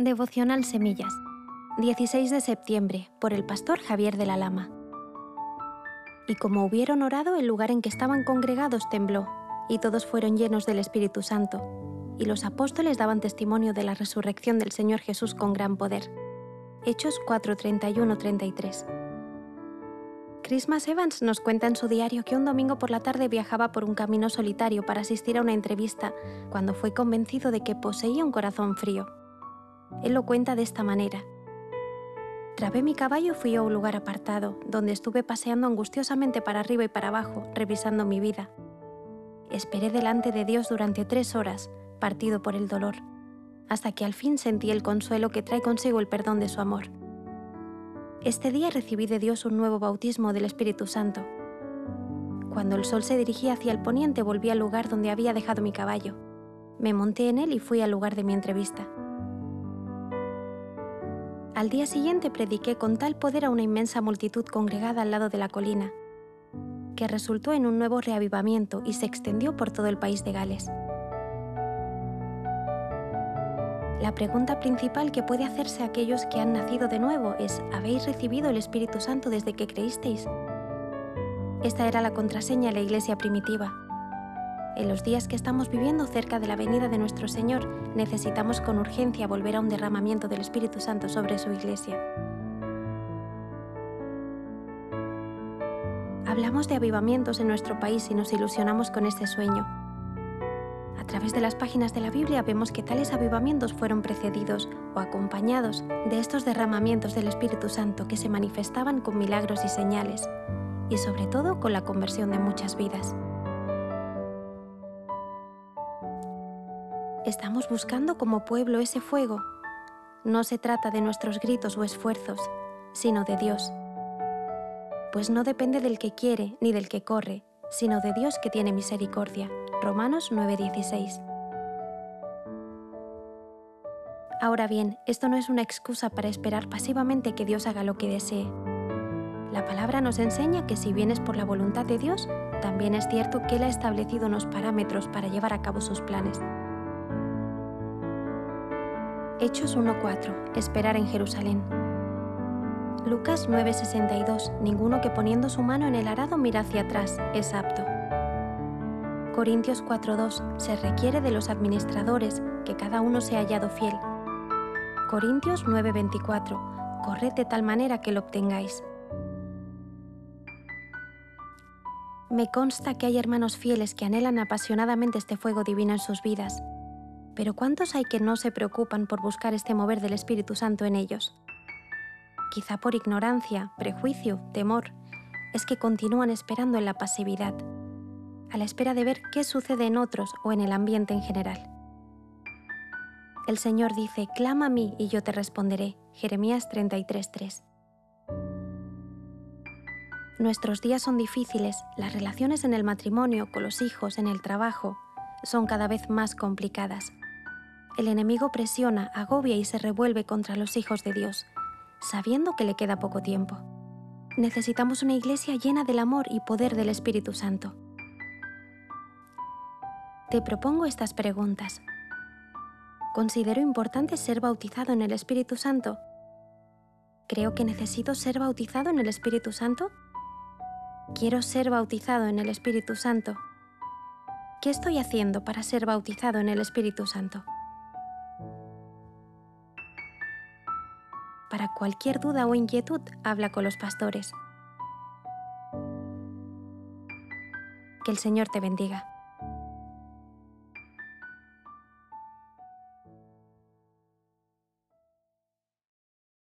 Devocional Semillas, 16 de septiembre, por el pastor Javier de la Lama. Y como hubieron orado, el lugar en que estaban congregados tembló, y todos fueron llenos del Espíritu Santo, y los apóstoles daban testimonio de la resurrección del Señor Jesús con gran poder. Hechos 4:31-33. Christmas Evans nos cuenta en su diario que un domingo por la tarde viajaba por un camino solitario para asistir a una entrevista cuando fue convencido de que poseía un corazón frío. Él lo cuenta de esta manera. Trabé mi caballo y fui a un lugar apartado, donde estuve paseando angustiosamente para arriba y para abajo, revisando mi vida. Esperé delante de Dios durante tres horas, partido por el dolor, hasta que al fin sentí el consuelo que trae consigo el perdón de su amor. Este día recibí de Dios un nuevo bautismo del Espíritu Santo. Cuando el sol se dirigía hacia el poniente volví al lugar donde había dejado mi caballo. Me monté en él y fui al lugar de mi entrevista. Al día siguiente prediqué con tal poder a una inmensa multitud congregada al lado de la colina, que resultó en un nuevo reavivamiento y se extendió por todo el país de Gales. La pregunta principal que puede hacerse a aquellos que han nacido de nuevo es ¿habéis recibido el Espíritu Santo desde que creísteis? Esta era la contraseña de la iglesia primitiva en los días que estamos viviendo cerca de la venida de nuestro Señor, necesitamos con urgencia volver a un derramamiento del Espíritu Santo sobre su iglesia. Hablamos de avivamientos en nuestro país y nos ilusionamos con este sueño. A través de las páginas de la Biblia vemos que tales avivamientos fueron precedidos o acompañados de estos derramamientos del Espíritu Santo que se manifestaban con milagros y señales, y sobre todo con la conversión de muchas vidas. Estamos buscando como pueblo ese fuego. No se trata de nuestros gritos o esfuerzos, sino de Dios. Pues no depende del que quiere ni del que corre, sino de Dios que tiene misericordia. Romanos 9:16. Ahora bien, esto no es una excusa para esperar pasivamente que Dios haga lo que desee. La palabra nos enseña que si vienes por la voluntad de Dios, también es cierto que Él ha establecido unos parámetros para llevar a cabo sus planes. Hechos 1.4. Esperar en Jerusalén. Lucas 9.62. Ninguno que poniendo su mano en el arado mira hacia atrás es apto. Corintios 4.2. Se requiere de los administradores que cada uno sea hallado fiel. Corintios 9.24. Corred de tal manera que lo obtengáis. Me consta que hay hermanos fieles que anhelan apasionadamente este fuego divino en sus vidas pero ¿cuántos hay que no se preocupan por buscar este mover del Espíritu Santo en ellos? Quizá por ignorancia, prejuicio, temor, es que continúan esperando en la pasividad, a la espera de ver qué sucede en otros o en el ambiente en general. El Señor dice, clama a mí y yo te responderé. Jeremías 33:3. Nuestros días son difíciles, las relaciones en el matrimonio, con los hijos, en el trabajo, son cada vez más complicadas el enemigo presiona, agobia y se revuelve contra los hijos de Dios, sabiendo que le queda poco tiempo. Necesitamos una iglesia llena del amor y poder del Espíritu Santo. Te propongo estas preguntas. ¿Considero importante ser bautizado en el Espíritu Santo? ¿Creo que necesito ser bautizado en el Espíritu Santo? Quiero ser bautizado en el Espíritu Santo. ¿Qué estoy haciendo para ser bautizado en el Espíritu Santo? Para cualquier duda o inquietud, habla con los pastores. Que el Señor te bendiga.